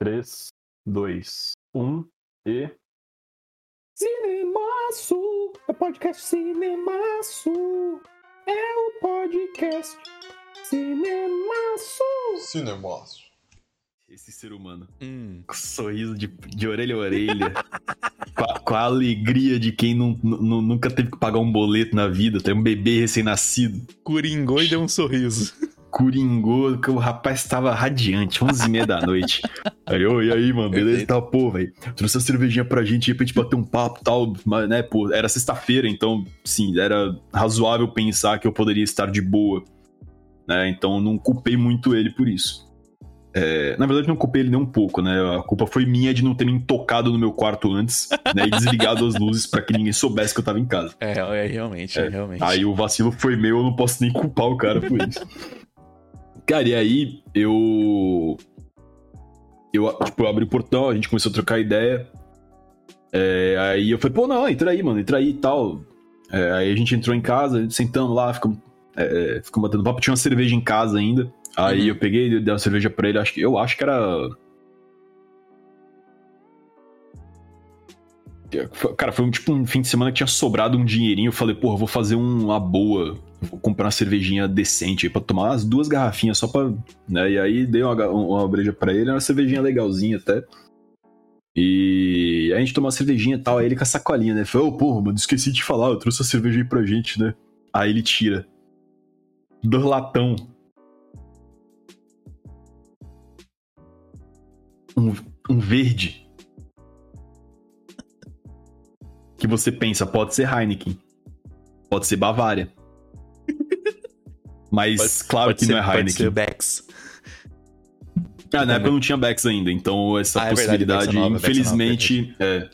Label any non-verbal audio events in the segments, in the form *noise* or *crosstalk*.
3, 2, 1 e. Cinemaço, é podcast Cinemaço, é o podcast Cinemaço. Cinemaço. Esse ser humano. Hum. Com sorriso de, de orelha a orelha. *laughs* com, a, com a alegria de quem não, não- nunca teve que pagar um boleto na vida. Tem um bebê recém-nascido. Coringou e deu um sorriso. *laughs* Coringou, que o rapaz tava radiante, 11 e meia da noite. Aí, ô, e aí, mano, beleza? Tá, pô, velho. Trouxe a cervejinha pra gente aí pra gente bater um papo e tal. Mas, né, pô, era sexta-feira, então, sim, era razoável pensar que eu poderia estar de boa. Né? Então, não culpei muito ele por isso. É, na verdade, não culpei ele nem um pouco, né? A culpa foi minha de não ter me tocado no meu quarto antes, né? E desligado as luzes pra que ninguém soubesse que eu tava em casa. É, é realmente, é, realmente. Aí o vacilo foi meu, eu não posso nem culpar o cara por isso. Cara, e aí eu. Eu, tipo, eu abri o portão, a gente começou a trocar ideia. É, aí eu falei, pô, não, entra aí, mano, entra aí e tal. É, aí a gente entrou em casa, sentamos lá, ficamos, é, ficamos batendo papo, tinha uma cerveja em casa ainda. Aí Uhum. eu peguei, dei uma cerveja pra ele, acho que, eu acho que era. Cara, foi um, tipo um fim de semana que tinha sobrado um dinheirinho. Eu falei, porra, vou fazer um- uma boa. Vou comprar uma cervejinha decente aí pra tomar umas duas garrafinhas só pra. Né? E aí dei uma, uma breja pra ele, uma cervejinha legalzinha até. E a gente tomou uma cervejinha e tal, aí ele com a sacolinha, né? Falei, ô, porra, mano, esqueci de falar, eu trouxe a cerveja aí pra gente, né? Aí ele tira. Dois latão. Um, um verde. Que você pensa, pode ser Heineken. Pode ser Bavária. *laughs* Mas claro Pode que ser, não é pode Heineken. ser Bex. Ah, na época não tinha Bex ainda, então essa Ah, é verdade, possibilidade, Bex é nova, é infelizmente, é.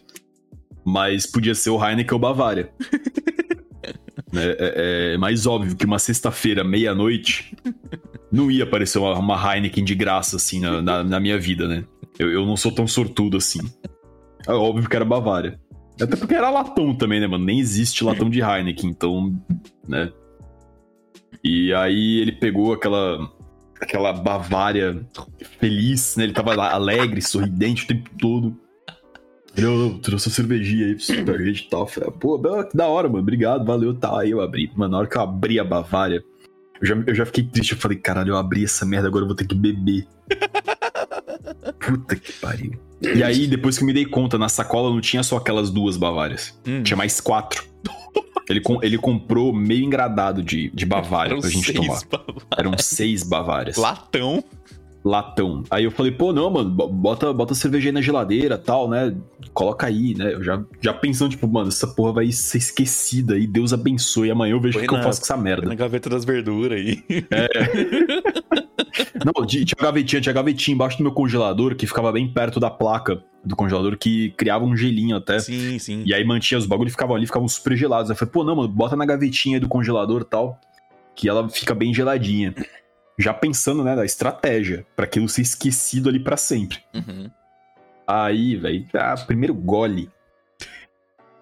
Mas podia ser o Heineken ou Bavária. *laughs* é, é- é mais óbvio que uma sexta-feira, meia-noite, não ia aparecer uma, uma Heineken de graça, assim, na, na- na minha vida, né? Eu, eu não sou tão sortudo assim. É óbvio que era Bavária. Até porque era latão também, né, mano? Nem existe latão de Heineken, então, né? E aí ele pegou aquela aquela Bavária feliz, né? Ele tava lá alegre, sorridente o tempo todo. Ele, "Ô, trouxe a cervejinha aí pra gente e tal. Eu Falei, pô, que da hora, mano. Obrigado, valeu, tá. Aí eu abri. Mano, na hora que eu abri a Bavária, eu já, eu já fiquei triste. Eu falei, caralho, eu abri essa merda, agora eu vou ter que beber. Puta que pariu. E aí, depois que eu me dei conta, na sacola não tinha só aquelas duas Bavárias. Hum. Tinha mais quatro. Ele, com- ele comprou meio engradado de, de Bavária Eram pra gente seis tomar. Bavárias. Eram seis Bavárias. Latão. Latão. Aí eu falei, pô, não, mano, bo- bota, bota a cerveja aí na geladeira tal, né? Coloca aí, né? Eu já, já pensando, tipo, mano, essa porra vai ser esquecida e Deus abençoe. Amanhã eu vejo o que eu na- faço com essa Na merda. gaveta das verduras aí. *laughs* Não, tinha tinha gavetinha, tinha gavetinha embaixo do meu congelador que ficava bem perto da placa do congelador que criava um gelinho até. Sim, sim. E aí mantinha os bagulhos ficavam ali, ficavam super gelados. Aí eu falei, pô, não, mano, bota na gavetinha aí do congelador e tal, que ela fica bem geladinha. Já pensando, né, na estratégia, pra aquilo ser esquecido ali pra sempre. Uhum. Aí, velho, ah, primeiro gole.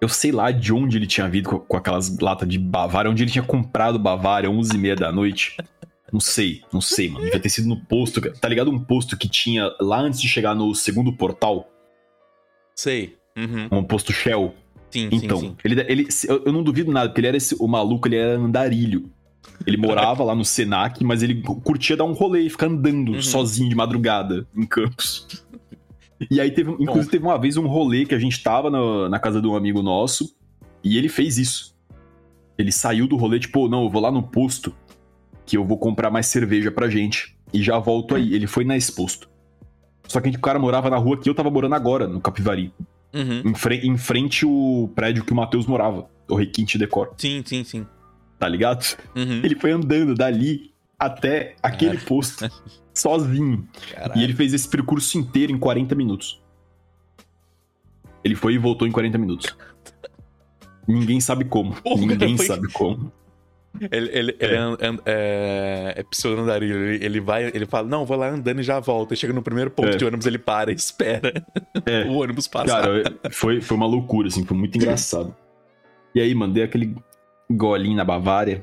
Eu sei lá de onde ele tinha vindo com, com aquelas latas de Bavária, onde ele tinha comprado Bavária, 11 e meia da noite. Não sei, não sei, mano. Devia ter sido no posto. Tá ligado um posto que tinha lá antes de chegar no segundo portal? Sei. Uhum. Um posto Shell? Sim, Então, sim, sim. Ele, ele, eu não duvido nada, porque ele era esse, o maluco, ele era andarilho. Ele morava lá no Senac, mas ele curtia dar um rolê e ficar andando Uhum. sozinho de madrugada em Campos. E aí teve, inclusive teve uma vez um rolê que a gente tava na, na casa de um amigo nosso e ele fez isso. Ele saiu do rolê, tipo, não, eu vou lá no posto que eu vou comprar mais cerveja pra gente e já volto aí. Ele foi nesse posto. Só que o cara morava na rua que eu tava morando agora, no Capivari. Uhum. Em, fre- em frente o prédio que o Matheus morava, o Requinte Decor, Sim, sim, sim. tá ligado? Uhum. Ele foi andando dali até aquele posto, *laughs* sozinho. Caralho. E ele fez esse percurso inteiro em 40 minutos. Ele foi e voltou em 40 minutos. *laughs* Ninguém sabe como. Ninguém foi- sabe como. Ele, ele, ele é, é, é, é. Ele, ele vai, ele fala, não, vou lá andando e já volta. E chega no primeiro ponto É. de ônibus, ele para e espera É. *laughs* o ônibus passar. Cara, foi, foi uma loucura, assim, foi muito engraçado. E aí, mandei aquele golinho na Bavária.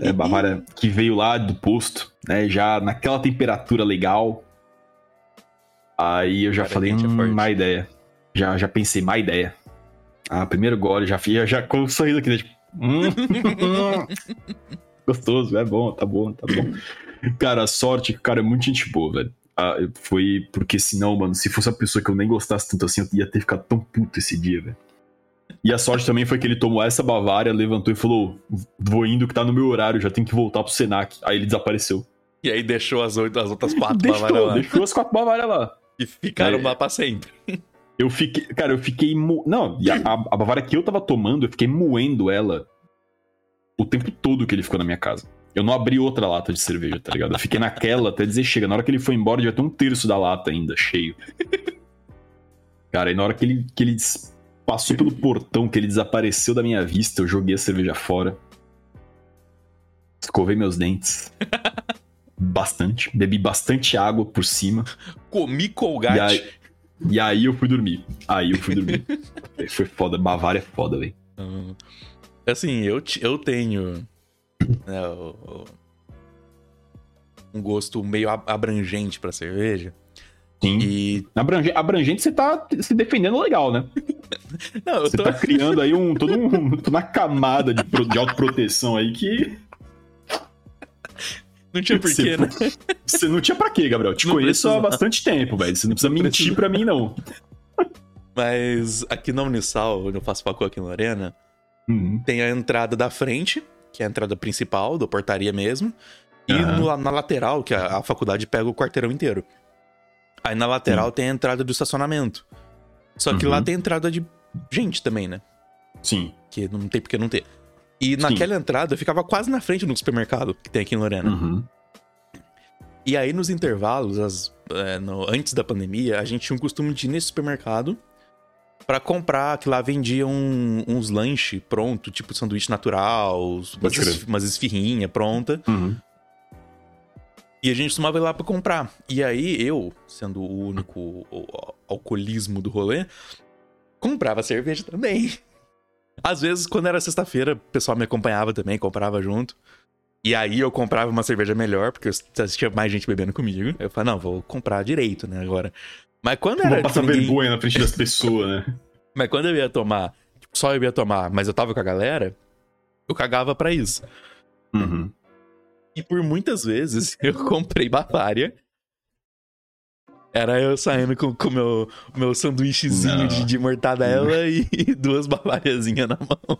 É, Bavária que veio lá do posto, né? Já naquela temperatura legal. Aí eu já Cara, falei, é hum, forte. má ideia. Já, já pensei, má ideia. Ah, primeiro gole, já fiz, já com um sorriso aqui, né? Tipo, hum, *laughs* gostoso, é bom, tá bom, tá bom. Cara, a sorte que o cara é muito gente boa, velho. Ah, foi porque senão, mano, se fosse uma pessoa que eu nem gostasse tanto assim, eu ia ter ficado tão puto esse dia, velho. E a sorte também foi que ele tomou essa Bavária, levantou e falou: Vou indo que tá no meu horário, já tenho que voltar pro Senac. Aí ele desapareceu. E aí deixou as, oito, as outras quatro deixou, Bavarias lá. deixou as quatro Bavárias lá. E ficaram É. lá pra sempre. Eu fiquei. Cara, eu fiquei. Mo... Não, a, a, Bavária que eu tava tomando, eu fiquei moendo ela o tempo todo que ele ficou na minha casa. Eu não abri outra lata de cerveja, tá ligado? Eu fiquei naquela até dizer chega. Na hora que ele foi embora, devia ter um terço da lata ainda, cheio. Cara, e na hora que ele, que ele passou pelo portão, que ele desapareceu da minha vista, eu joguei a cerveja fora. Escovei meus dentes. *laughs* Bastante. Bebi bastante água por cima. Comi colgate. E aí eu fui dormir. Aí eu fui dormir. *laughs* Foi foda. Bavária é foda, velho. Ah, Assim, eu, eu tenho né, um gosto meio ab- abrangente pra cerveja. Sim. E. Abrange- abrangente, você tá se defendendo legal, né? *laughs* Não, eu Você tô. tá criando aí um, todo um, toda uma camada de, pro- de autoproteção aí que Não tinha porquê, Você- né? *laughs* você não tinha pra quê, Gabriel. Te Não conheço há precisa. bastante tempo, velho. Você não precisa mentir precisa. pra mim, não. Mas aqui na Unisal, onde eu faço facul aqui em Lorena, Uhum. tem a entrada da frente, que é a entrada principal, da portaria mesmo. E Aham. no- na lateral, que a, a faculdade pega o quarteirão inteiro. Aí na lateral tem a entrada do estacionamento. Só que Uhum. lá tem entrada de gente também, né? Sim. Que não tem porque não ter. E naquela entrada eu ficava quase na frente do supermercado que tem aqui em Lorena. Uhum. E aí nos intervalos, as- é, no- antes da pandemia, a gente tinha um costume de ir nesse supermercado pra comprar, que lá vendiam uns lanches pronto, tipo sanduíche natural, umas, umas esfirrinhas pronta. Uhum. E a gente costumava ir lá pra comprar. E aí eu, sendo o único o- alcoolismo do rolê, comprava cerveja também. Às vezes, quando era sexta-feira, o pessoal me acompanhava também, comprava junto. E aí eu comprava uma cerveja melhor, porque eu tinha mais gente bebendo comigo. Eu falei, não, vou comprar direito, né, agora. Mas quando era. vou passar ninguém- vergonha na frente das pessoas, né? *laughs* Mas quando eu ia tomar, tipo, só eu ia tomar, mas eu tava com a galera, eu cagava pra isso. Uhum. E por muitas vezes *laughs* eu comprei Bavária. Era eu saindo com o meu, meu sanduíchezinho de, de mortadela e *laughs* duas Bavariazinhas na mão.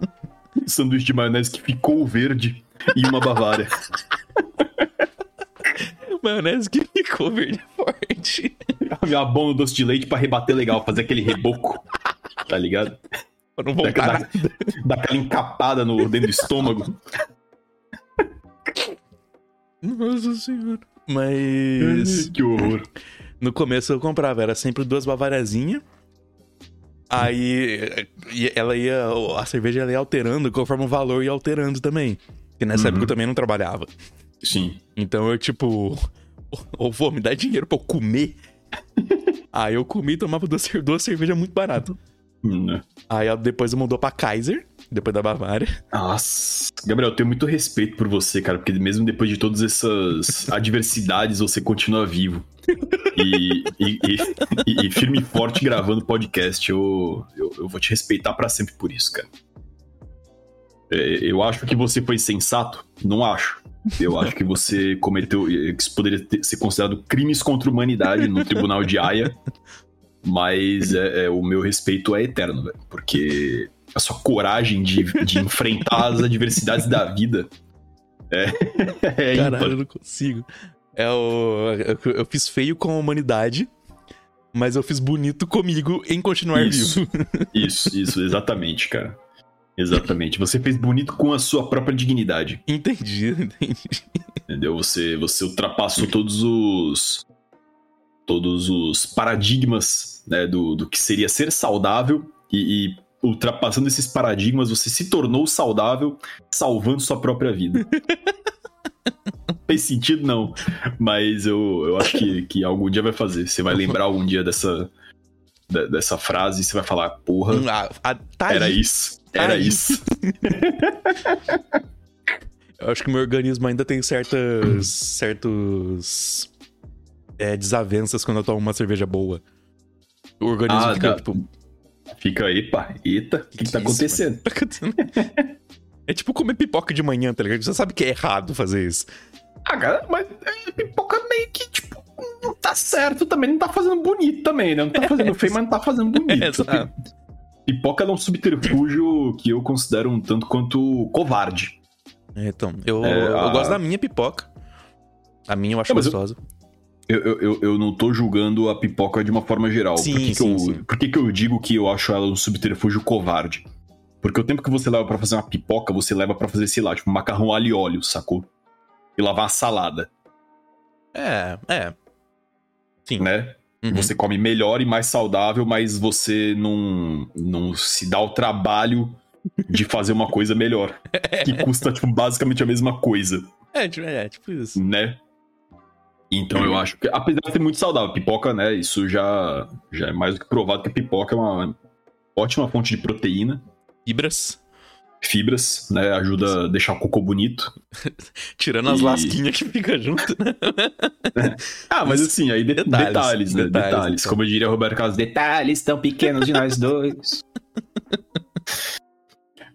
*laughs* Sanduíche de maionese que ficou verde e uma Bavária. *laughs* Maionese que ficou verde forte. Uma bola no doce de leite pra rebater legal, fazer aquele reboco. Tá ligado? Pra não voltar. dá, dá aquela encapada no, dentro do estômago. Nossa senhora. Mas *laughs* que horror. no começo eu comprava, era sempre duas Bavariazinhas. Aí ela ia. A cerveja ela ia alterando conforme o valor ia alterando também. Porque nessa Uhum. época eu também não trabalhava. Sim. Então eu, tipo, *laughs* ou vou me dar dinheiro pra eu comer. Aí eu comi e tomava duas, duas cervejas muito barato. Hum, Aí depois mudou pra Kaiser, depois da Bavária. Nossa. Gabriel, eu tenho muito respeito por você, cara, porque mesmo depois de todas essas *laughs* adversidades, você continua vivo. E, e, e- e- firme e forte gravando podcast. Eu, eu, eu vou te respeitar pra sempre por isso, cara. É, eu acho que você foi sensato? Não acho. Eu acho que você cometeu. que Isso poderia ter- ser considerado crimes contra a humanidade no tribunal de Haia. Mas é, é, o meu respeito é eterno, velho. Porque a sua coragem de, de *laughs* enfrentar as adversidades da vida é, *laughs* é Caralho, eu não consigo. É o. Eu, eu fiz feio com a humanidade, mas eu fiz bonito comigo em continuar Isso. vivo. *laughs* Isso, isso, exatamente, cara. Exatamente. Você fez bonito com a sua própria dignidade. Entendi, entendi. Entendeu? Você, você ultrapassou todos os. Todos os paradigmas né, do, do que seria ser saudável e, e ultrapassando esses paradigmas, você se tornou saudável, salvando sua própria vida. *laughs* Fez sentido, não. Mas eu, eu acho que, que algum dia vai fazer. Você vai lembrar algum dia dessa, de- dessa frase e você vai falar, porra, Ah, ah, tá era aí. isso. Era Aí. isso. *laughs* Eu acho que meu organismo ainda tem certas. certos. é, desavenças quando eu tomo uma cerveja boa. O organismo Ah, fica, tá. tipo, Fica, epa, eita, o que, que tá isso, acontecendo? *laughs* Tá acontecendo? É tipo comer pipoca de manhã, tá ligado? Você sabe que é errado fazer isso. Ah, cara, mas é, pipoca meio que, tipo, não tá certo também, não tá fazendo bonito também, né? Não tá fazendo feio, mas não tá fazendo *laughs* bonito. É, exato. Pipoca é um subterfúgio que eu considero um tanto quanto covarde. É, Então, eu, É, eu a- gosto da minha pipoca. A minha eu acho Não, gostosa. Eu, eu, eu, eu não tô julgando a pipoca de uma forma geral. Sim, por que, que sim, eu, sim. por que, que eu digo que eu acho ela um subterfúgio covarde? Porque o tempo que você leva pra fazer uma pipoca, você leva pra fazer, sei lá, tipo, macarrão alho e óleo, sacou? E lavar uma salada, É, é. Sim. né? Uhum. Você come melhor e mais saudável, mas você não, não se dá o trabalho de fazer uma coisa melhor. *laughs* Que custa, tipo, basicamente a mesma coisa, É, tipo- é, tipo isso. né? Então eu acho que, apesar de ser muito saudável, pipoca, né? Isso já, já é mais do que provado que a pipoca é uma ótima fonte de proteína, Fibras. fibras, né? Ajuda a deixar o cocô bonito. *laughs* Tirando as E- lasquinhas que fica junto, né? *laughs* Ah, mas assim, aí de- *laughs* Detalhes, detalhes, né? detalhes, Detalhes. então. Como eu diria Roberto Carlos, detalhes tão pequenos de nós dois.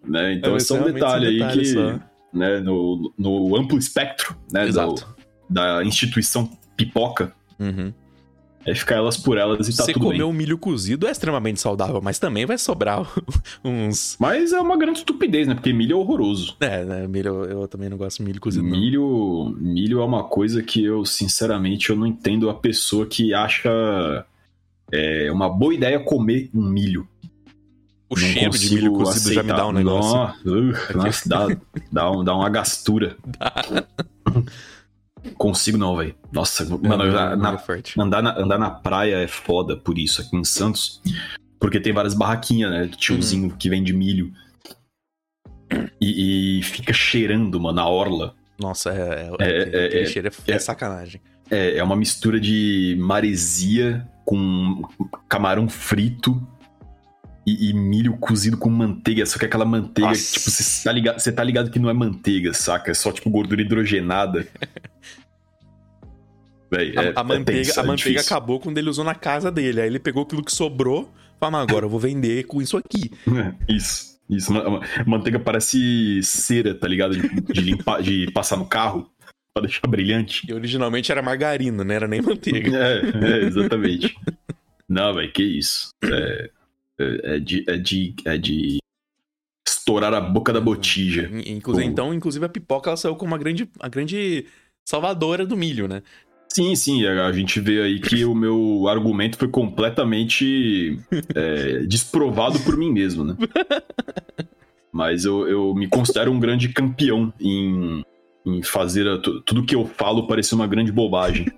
né? Então É, esse é um detalhe são aí detalhes que, só. né, no, no amplo espectro, né, do- Exato. Da instituição pipoca, Uhum. é ficar elas por elas e tá Você tudo comer bem. um milho cozido é extremamente saudável, mas também vai sobrar *laughs* uns. Mas é uma grande estupidez, né? Porque milho é horroroso. É, né? Milho, eu também não gosto de milho cozido. não. Milho, milho é uma coisa que eu, sinceramente, eu não entendo a pessoa que acha é, uma boa ideia comer um milho. O Não cheiro de milho cozido já me dá um aceitar. negócio. Nossa, uh, *laughs* nossa, dá, dá, um- dá uma gastura. *laughs* Consigo não, velho. Nossa, mano, Não, na- não, na- é andar, na, andar na praia é foda por isso, aqui em Santos. Porque tem várias barraquinhas, né? Tiozinho Uhum. que vende milho. E, e fica cheirando, mano, na orla. Nossa, é, é, É, é, é, cheiro é, é é. sacanagem. É, é uma mistura de maresia com camarão frito e, e milho cozido com manteiga. Só que aquela manteiga, Nossa. tipo, você tá, ligado, você tá ligado que não é manteiga, saca? É só, tipo, gordura hidrogenada. *laughs* Véi, A, é- a é manteiga, tenso, a é manteiga difícil. acabou quando ele usou na casa dele. Aí ele pegou aquilo que sobrou e falou, "Mas agora eu vou vender com isso aqui. *laughs* Isso, isso. Ma- ma- Manteiga parece cera, tá ligado? De, de limpar, de passar no carro pra deixar brilhante. E originalmente era margarina, não era nem manteiga. *laughs* É, é, exatamente. Não, velho, que isso. É, é, é de, é, de, é de estourar a boca da botija. In- Inclusive, então, inclusive a pipoca ela saiu como uma grande, a grande salvadora do milho, né? Sim, sim, a a gente vê aí que o meu argumento foi completamente é, *laughs* desprovado por mim mesmo, né? Mas eu, eu me considero um grande campeão em, em fazer a- tu- tudo que eu falo parecer uma grande bobagem. *laughs*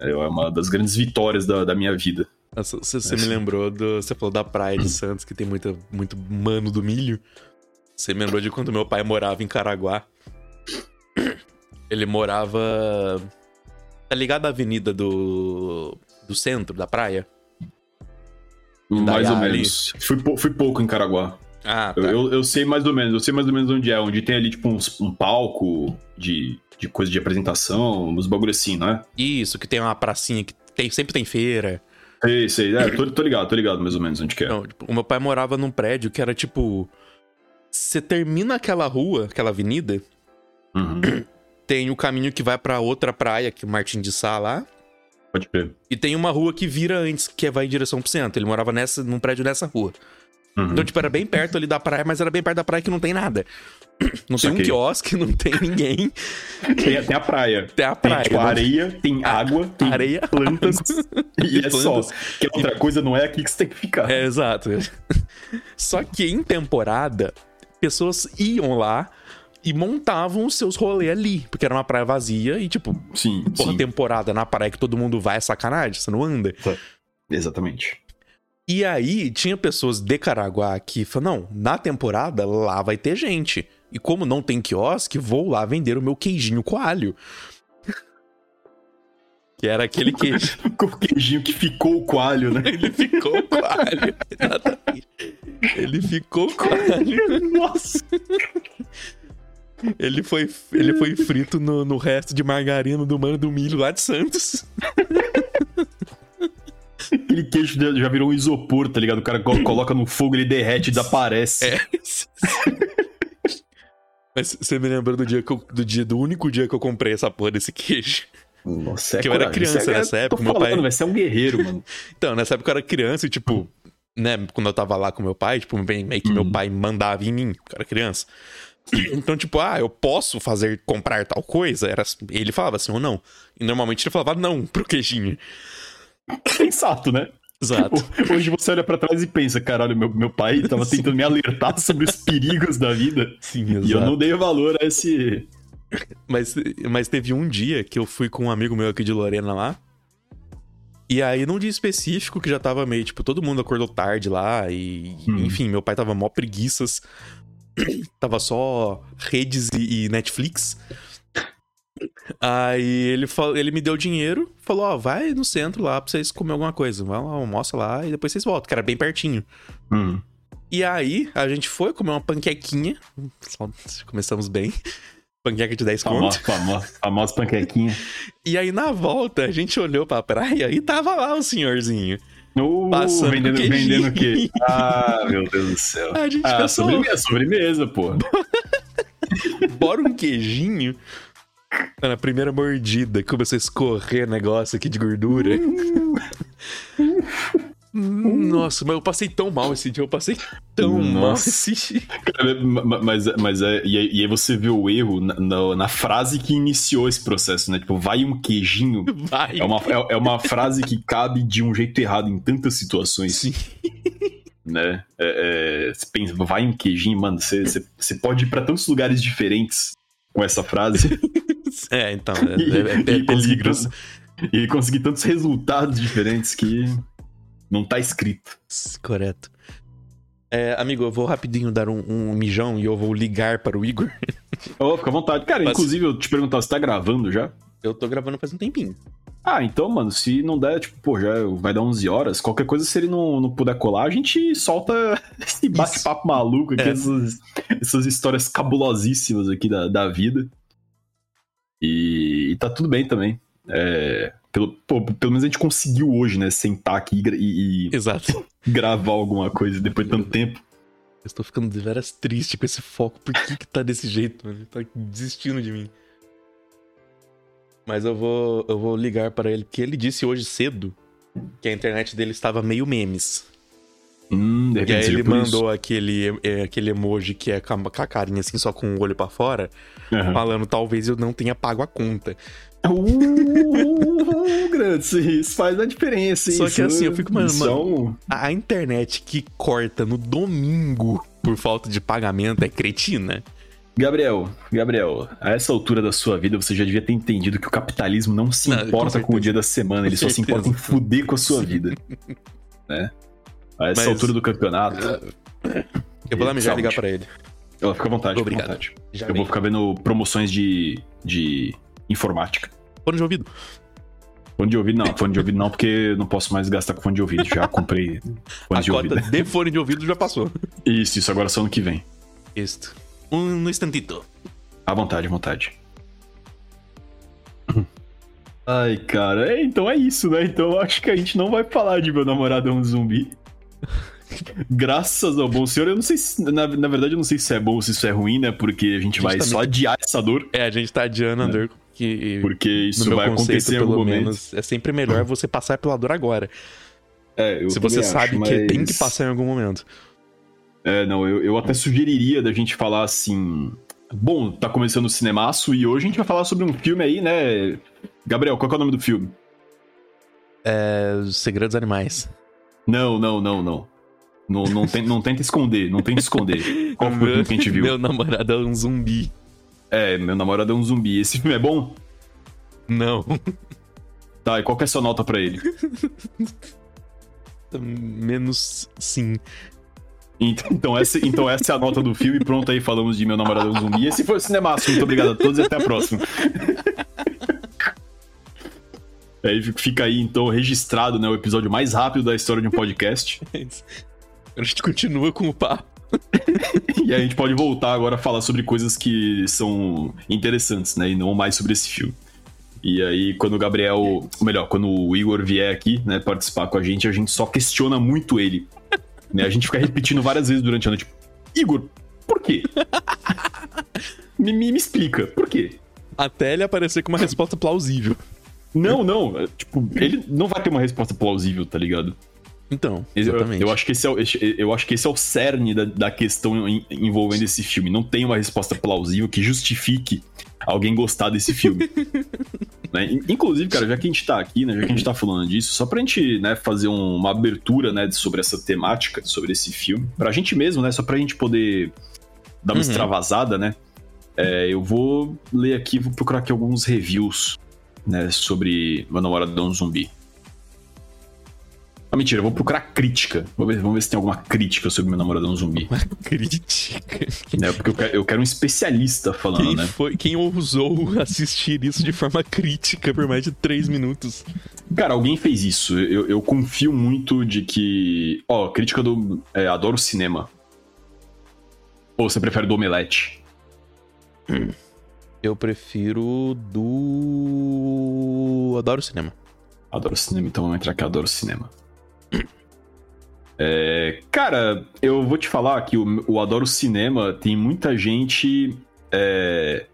É uma das grandes vitórias da, da minha vida. Você, me lembrou do. Você falou da praia de Santos, que tem muita, muito mano do milho. Você me lembrou de quando meu pai morava em Caraguá. Ele morava. Tá ligado à avenida do. do centro, da praia? Mais ou menos. Fui, fui pouco em Caraguá. Ah, tá. Eu, eu, sei mais ou menos, eu sei mais ou menos onde é, onde tem ali, tipo, uns- um palco de, de coisa de apresentação, uns bagulho assim, não é? Isso, que tem uma pracinha que tem, sempre tem feira. Sei, sei, é, tô, tô ligado, tô ligado mais ou menos onde que é. Não, tipo, o meu pai morava num prédio que era tipo. Você termina aquela rua, aquela avenida, Uhum, *clears throat* tem o caminho que vai pra outra praia, que o Martin de Sá lá. pode crer. E tem uma rua que vira antes, que vai em direção pro centro. Ele morava nessa, num prédio nessa rua. Uhum. Então, tipo, era bem perto ali da praia, mas era bem perto da praia que não tem nada. *clears throat* Não tem um Saquei. quiosque, não tem ninguém. tem, tem a praia. Tem a Tem, praia. tipo, não- areia, tem água, tem areia, plantas, *laughs* e é só. Que outra coisa não é aqui que você tem que ficar. É, exato. *laughs* Só que em temporada, pessoas iam lá e montavam os seus rolês ali. Porque era uma praia vazia e, tipo, Sim, porra, sim, temporada na praia que todo mundo vai é sacanagem, você não anda. exatamente. E aí, tinha pessoas de Caraguá que falaram: não, na temporada lá vai ter gente. E como não tem quiosque, vou lá vender o meu queijinho coalho. que era aquele queijo. *laughs* O queijinho que ficou o coalho, né? Ele ficou coalho. Exatamente. Ele ficou coalho. Nossa. Ele foi, ele foi frito no, no resto de margarina do mano do milho lá de Santos. Aquele queijo já- virou um isopor, tá ligado? O cara co- *clears throat* coloca no fogo, ele derrete e desaparece. É. *laughs* Mas você me lembrou do dia, eu- do dia, do único dia que eu comprei essa porra desse queijo. Nossa, é Que eu era criança é- nessa época, Tô meu falando, pai- vai ser um guerreiro, mano. *laughs* Então, nessa época eu era criança e, tipo, né, quando eu tava lá com meu pai, tipo, meio que meu Uhum. pai mandava em mim, eu era criança. Então, tipo, ah, eu posso fazer, comprar tal coisa? Era, ele falava assim ou não. E normalmente ele falava não pro queijinho. Sensato, né? Exato. Hoje você olha pra trás e pensa, caralho, meu, meu pai tava tentando me alertar sobre os perigos da vida. Sim, E eu não dei valor a esse. Mas, mas teve um dia que eu fui com um amigo meu aqui de Lorena lá. E aí, num dia específico, que já tava meio, tipo, todo mundo acordou tarde lá. E, Hum. enfim, meu pai tava mó preguiças. *clears throat* tava só redes e, e Netflix. Aí ele, fal- ele me deu dinheiro, falou: Ó, vai no centro lá pra vocês comer alguma coisa. Vai lá, almoça lá e depois vocês voltam, que era bem pertinho. Hum. E aí, a gente foi comer uma panquequinha. Começamos bem. Panqueca de 10 conto. Famosa, famosa, famosa panquequinha. E aí, na volta, a gente olhou pra praia e tava lá o senhorzinho. Uh, Passando vendendo, vendendo o quê? *laughs* Ah, meu Deus do céu. A gente Ah, pensou, sobremesa, sobremesa, pô. *laughs* bora um queijinho. Na primeira mordida, começou a escorrer negócio aqui de gordura. *laughs* Nossa, mas eu passei tão mal esse dia, eu passei tão mal Nossa. esse dia. Cara, Mas, mas é, e aí e aí você vê o erro na, na- na frase que iniciou esse processo, né? Tipo, vai um queijinho. Vai. É uma, é, é uma frase que cabe de um jeito errado em tantas situações, Sim. né? É, é, você pensa, vai um queijinho, mano, você, você, você pode ir pra tantos lugares diferentes com essa frase *laughs* É, então, é, e, é, é, é e conseguir peligro. tantos- conseguir tantos resultados diferentes que não tá escrito. Correto. É, amigo, eu vou rapidinho dar um, um mijão e eu vou ligar para o Igor. Ô, fica à vontade. Cara, Mas- inclusive, eu te perguntar, você tá gravando já? Eu tô gravando faz um tempinho. Ah, então, mano, se não der, tipo, pô, já vai dar 11 horas. Qualquer coisa, se ele não, não puder colar, a gente solta *laughs* esse bate-papo maluco aqui, É. essas, essas histórias cabulosíssimas aqui da, da vida. E, e tá tudo bem também. É, pelo, pô, pelo menos a gente conseguiu hoje, né, sentar aqui e e, Exato. *laughs* gravar alguma coisa depois de tanto tempo. Eu estou ficando de veras triste com esse foco. Por que que tá desse jeito, mano? Ele tá desistindo de mim. Mas eu vou, eu vou ligar para ele, porque ele disse hoje cedo que a internet dele estava meio memes. Hum, E aí ele isso. mandou aquele, é, aquele emoji que é com a, carinha assim, só com o olho pra fora, Aham. falando talvez eu não tenha pago a conta. Uh, Grandes, isso faz a diferença. Só isso, que assim, eu fico, mano, isso é a internet que corta no domingo por falta de pagamento é cretina. Gabriel, Gabriel, a essa altura da sua vida você já devia ter entendido que o capitalismo não se Não, com importa com, certeza. o dia da semana, ele Com só se importa em fuder com a sua vida. *laughs* né? A essa Mas- altura do campeonato. Eu vou lá me já ligar pra ele. Ela fica à vontade, fica à Obrigado. vontade. Já Eu vou ficar vendo promoções de, de informática. Fone de ouvido. Fone de ouvido não, fone de ouvido não, porque não posso mais gastar com fone de ouvido. Já comprei *laughs* fone a de ouvido. de fone de ouvido já passou. Isso, isso, agora só ano que vem. Isto. Um no instantito. À vontade, à vontade. Ai, cara, é, então é isso, né? Então eu acho que a gente não vai falar de meu namorado é um zumbi. Graças ao bom senhor, eu não sei se. Na, na verdade, eu não sei se é bom ou se isso é ruim, né? Porque a gente A gente vai tá só meio- adiar essa dor. É, a gente tá adiando a dor que. Porque no isso meu vai conceito, acontecer em pelo algum momento. menos, é sempre melhor *clears throat* você passar pela dor agora. É, eu se você também sabe acho, que tem mas- que passar em algum momento. É, não, eu, eu até sugeriria da gente falar assim. Bom, tá começando o cinemaço e hoje a gente vai falar sobre um filme aí, né? Gabriel, qual que é o nome do filme? É. Os Segredos Animais. Não, não, não, não. Não, não, tem, não tenta esconder, não tenta esconder. Qual foi o filme que a gente viu? Meu namorado é um zumbi. É, meu namorado é um zumbi. Esse filme é bom? Não. Tá, e qual que é a sua nota pra ele? *laughs* Menos sim. Então, então essa, então essa é a nota do filme. Pronto, aí falamos de meu namorado é um zumbi. Esse foi o Cinemaço. Muito obrigado a todos e até a próxima. Aí fica aí, então, registrado, né? O episódio mais rápido da história de um podcast. A gente continua com o papo. e a gente pode voltar agora a falar sobre coisas que são interessantes, né? E não mais sobre esse filme. E aí, quando o Gabriel. Ou melhor, quando o Igor vier aqui, né, participar com a gente, a gente só questiona muito ele. Né? A gente fica repetindo várias vezes durante a noite. Igor, por quê? *laughs* me, me, me explica, por quê? Até ele aparecer com uma resposta plausível. Não, não. é, Tipo, ele não vai ter uma resposta plausível, tá ligado? Então, Eu- exatamente. Eu, acho que esse é, o- eu acho que esse é o cerne da, da questão en- envolvendo esse filme. Não tem uma resposta plausível que justifique alguém gostar desse filme. *laughs* Né? In- Inclusive, cara, já que a gente tá aqui, né? Já que a gente tá falando disso, só pra gente né, fazer um- uma abertura né, sobre essa temática, sobre esse filme, pra gente mesmo, né? Só pra gente poder dar uma Uhum. extravasada, né? é, eu vou ler aqui, vou procurar aqui alguns reviews né, sobre Meu Namoradão Zumbi. Ah, mentira, eu vou procurar crítica. Vamos ver, vamos ver se tem alguma crítica sobre Meu Namoradão Zumbi. Crítica. *laughs* né? Porque eu quero, eu quero um especialista falando, Quem, né? foi, quem ousou assistir isso de forma crítica por mais de três minutos? Cara, alguém fez isso. Eu, eu confio muito de que. Ó, crítica do. é, adoro cinema. Ou você prefere do Omelete? Eu prefiro do. Adoro cinema. Adoro cinema, então vamos entrar aqui. Adoro cinema. É, cara, eu vou te falar que o, o Adoro Cinema tem muita gente é,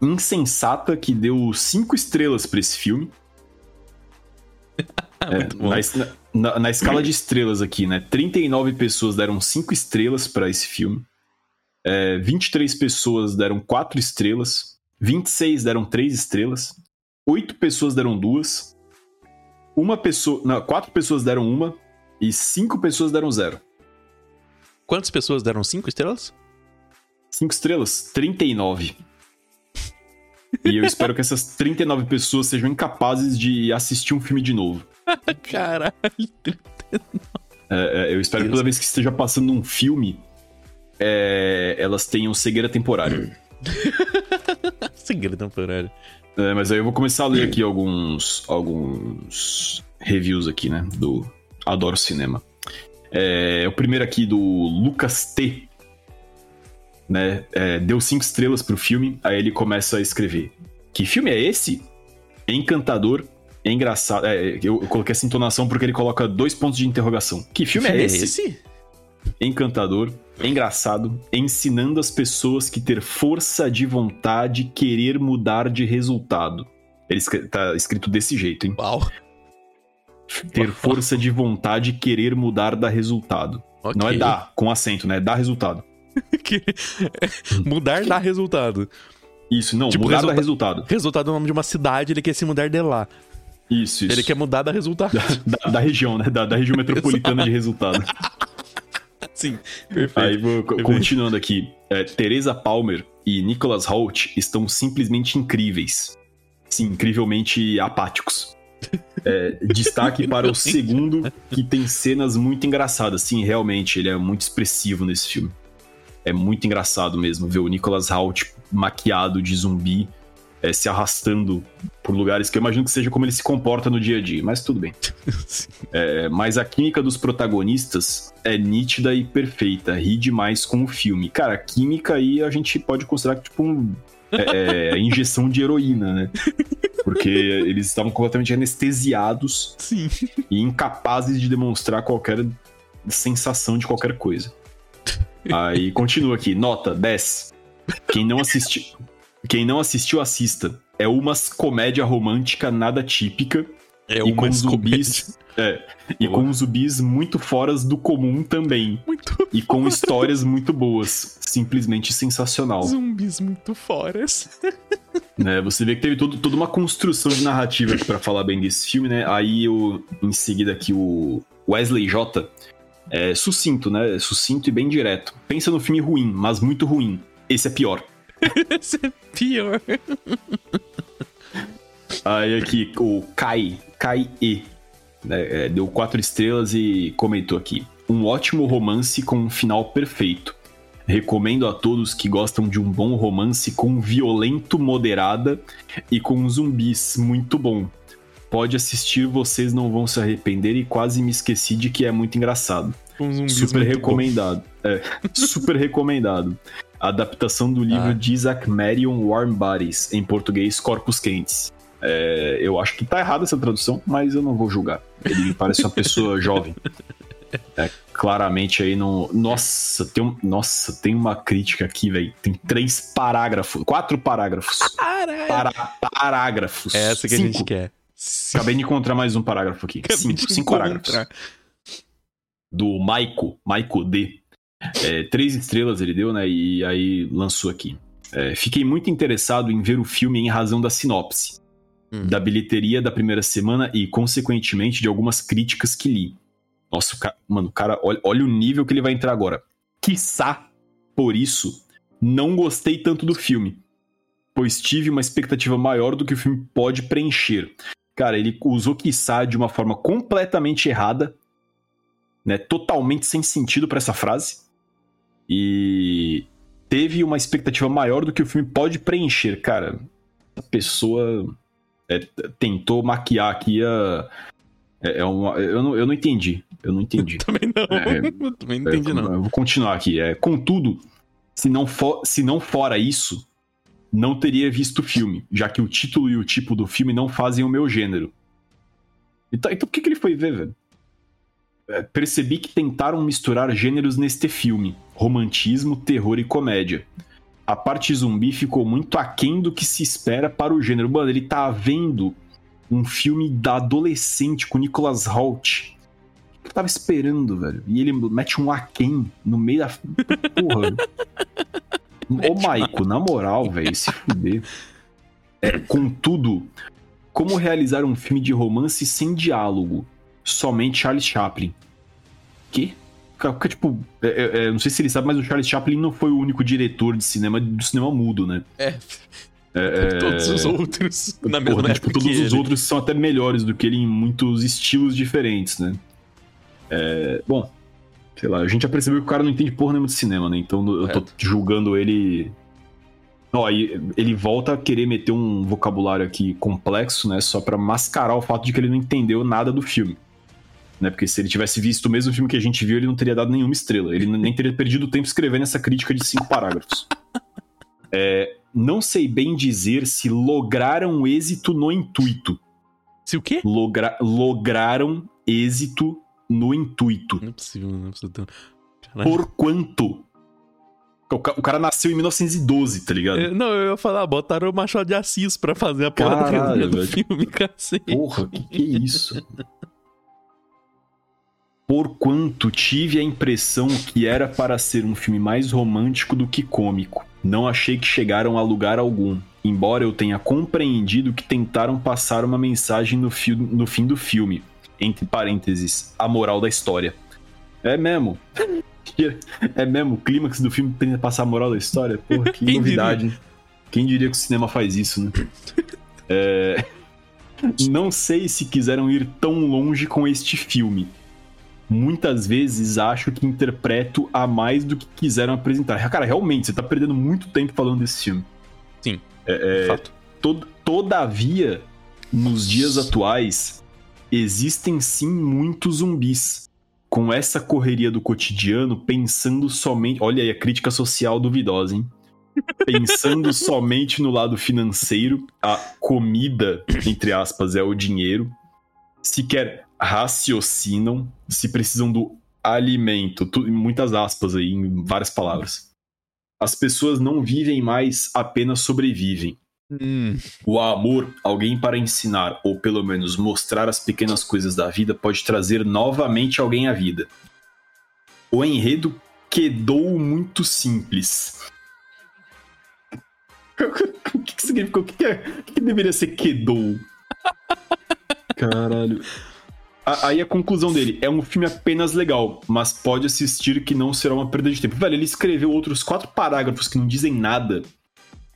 insensata que deu cinco estrelas pra esse filme. *laughs* É, na, na- na escala de estrelas aqui, né? 39 pessoas deram 5 estrelas pra esse filme. É, 23 pessoas deram 4 estrelas. 26 deram 3 estrelas. 8 pessoas deram 2. Uma pessoa. Não, 4 pessoas deram uma. E 5 pessoas deram 0. Quantas pessoas deram cinco estrelas? 5 estrelas? 39. E eu espero que essas 39 pessoas sejam incapazes de assistir um filme de novo. *laughs* Caralho. É, é, eu espero que Deus. toda vez que esteja passando um filme, é, elas tenham cegueira temporária. Segredo temporário. *laughs* É, mas aí eu vou começar a ler aqui alguns, alguns reviews aqui, né? Do Adoro Cinema. É, o primeiro aqui do Lucas T. Né, é, deu cinco estrelas pro filme, aí ele começa a escrever. Que filme é esse? É encantador, é engraçado. É, eu, eu coloquei essa entonação porque ele coloca dois pontos de interrogação. Que filme, é esse? Encantador, engraçado, ensinando as pessoas que ter força de vontade querer mudar de resultado. Ele tá escrito desse jeito, hein? Uau. Ter força de vontade querer mudar da resultado. Não é dar com acento, né? É dar resultado. *laughs* *laughs* Mudar dá resultado. Isso, não, Tipo, mudar resulta- da resultado. Resultado é o nome de uma cidade, ele quer se mudar de lá. Isso, isso. Ele quer mudar da resultado. *laughs* da, da região, né? Da, da região metropolitana de resultado. *laughs* Sim, perfeito. Aí, Perfeito. continuando aqui. É, Teresa Palmer e Nicholas Holt estão simplesmente incríveis. Sim, incrivelmente apáticos. É, destaque *laughs* para o segundo, que tem cenas muito engraçadas. Sim, realmente, ele é muito expressivo nesse filme. É muito engraçado mesmo ver o Nicholas Holt maquiado de zumbi, é, se arrastando por lugares que eu imagino que seja como ele se comporta no dia a dia, mas tudo bem. *laughs* É, mas a química dos protagonistas é nítida e perfeita. Ri demais com o filme. Cara, a química aí a gente pode considerar tipo um, é, é, injeção de heroína, né? Porque eles estavam completamente anestesiados Sim. e incapazes de demonstrar qualquer sensação de qualquer coisa. Aí continua aqui, nota 10. Quem não assistiu, quem não assistiu assista. É uma comédia romântica nada típica É e uma com zumbis. É, e Boa. com zumbis muito fora do comum também. Muito E com histórias muito boas. Simplesmente sensacional. zumbis muito foras. Né? Você vê que teve todo, toda uma construção de narrativa aqui pra falar bem desse filme, né? Aí eu, em seguida aqui, o Wesley J. É sucinto, né? Sucinto e bem direto. Pensa no filme ruim, mas muito ruim. Esse é pior. *laughs* Esse é pior. Aí aqui, o Kai, Kai E, né, é, deu quatro estrelas e comentou aqui. Um ótimo romance com um final perfeito. Recomendo a todos que gostam de um bom romance com violento moderada e com zumbis muito bom. Pode assistir, vocês não vão se arrepender e quase me esqueci de que é muito engraçado. Um zumbis Super muito bom. recomendado. É, super recomendado. Adaptação do livro Ah. de Isaac Marion Warm Bodies, em português Corpos Quentes. É, eu acho que tá errada essa tradução, mas eu não vou julgar. Ele me parece uma pessoa *laughs* jovem. É, claramente aí não. Nossa, tem, um... Nossa, tem uma crítica aqui, velho. Tem três parágrafos. Quatro parágrafos. Caralho. Para- Parágrafos. É essa que a Cinco. gente quer. Acabei de encontrar mais um parágrafo aqui. Acabei Cinco, cinco parágrafos do Maiko, Maiko D. É, três estrelas ele deu, né? E aí lançou aqui. É, fiquei muito interessado em ver o filme em razão da sinopse, Hum. da bilheteria da primeira semana e, consequentemente, de algumas críticas que li. Nossa, o ca- mano, o cara, olha, olha o nível que ele vai entrar agora. Quiçá, por isso, não gostei tanto do filme, pois tive uma expectativa maior do que o filme pode preencher. Cara, ele usou quiçá de uma forma completamente errada, né, totalmente sem sentido pra essa frase. E teve uma expectativa maior do que o filme pode preencher, cara. A pessoa é, tentou maquiar aqui a. É, é uma, eu, não, eu não entendi. Eu não entendi. *laughs* Também não. É, Eu *laughs* também não entendi, É, não. Vou continuar aqui. É, contudo, se não, for, se não fora isso, não teria visto o filme, já que o título e o tipo do filme não fazem o meu gênero. Então, então por que, que ele foi ver, velho? É, percebi que tentaram misturar gêneros neste filme: romantismo, terror e comédia. A parte zumbi ficou muito aquém do que se espera para o gênero. Mano, ele tá vendo um filme da adolescente com Nicholas Holt. O que eu tava esperando, velho? E ele mete um aquém no meio da. *laughs* Porra. Ô, Maico, na moral, velho, se fuder. É, contudo, como realizar um filme de romance sem diálogo? Somente Charles Chaplin. Fica, tipo, é, é, é, não sei se ele sabe, mas o Charles Chaplin não foi o único diretor de cinema do cinema mudo, né? É, É, *laughs* todos os outros na mesma Porra, época tipo, todos que os ele. outros são até melhores do que ele em muitos estilos diferentes, né? É, bom, sei lá, a gente já percebeu que o cara não entende porra nenhuma de cinema, né? Então eu tô Correto. julgando ele. Ó, aí ele volta a querer meter um vocabulário aqui complexo, né? Só pra mascarar o fato de que ele não entendeu nada do filme. Né? Porque se ele tivesse visto o mesmo filme que a gente viu, ele não teria dado nenhuma estrela. Ele nem teria perdido tempo escrevendo essa crítica de cinco parágrafos. É, não sei bem dizer se lograram êxito no intuito. Se o quê? Logra- lograram êxito no intuito. Não é possível, não é possível. Caralho. Por quanto? O ca- o cara nasceu em 1912, tá ligado? É, Não, eu ia falar, botaram o Machado de Assis pra fazer a porra do Caralho, do velho. filme, *laughs* cacete. Porra, que que é isso? Porquanto tive a impressão que era para ser um filme mais romântico do que cômico. Não achei que chegaram a lugar algum, embora eu tenha compreendido que tentaram passar uma mensagem no, fio- no fim do filme. Entre parênteses, a moral da história. É mesmo. *laughs* É mesmo, o clímax do filme tenta passar a moral da história? Porra, que *laughs* Quem novidade. hein? Quem diria que o cinema faz isso, né? É... *laughs* Não sei se quiseram ir tão longe com este filme. Muitas vezes acho que interpreto a mais do que quiseram apresentar. Cara, realmente, você tá perdendo muito tempo falando desse filme. Sim. É, de fato. Tod- todavia, nos dias atuais, existem sim muitos zumbis. Com essa correria do cotidiano, pensando somente. Olha aí a crítica social duvidosa, hein? Pensando *laughs* somente no lado financeiro, a comida, entre aspas, é o dinheiro. Sequer raciocinam se precisam do alimento. Tu- muitas aspas aí, em várias palavras. As pessoas não vivem mais, apenas sobrevivem. Hum, O amor, alguém para ensinar, ou pelo menos mostrar as pequenas coisas da vida, pode trazer novamente alguém à vida. O enredo quedou muito simples. *laughs* O que, que significa? O que, que, é, o que, que deveria ser quedou? Caralho. A- Aí a conclusão dele é um filme apenas legal, mas pode assistir que não será uma perda de tempo. Velho, ele escreveu outros quatro parágrafos que não dizem nada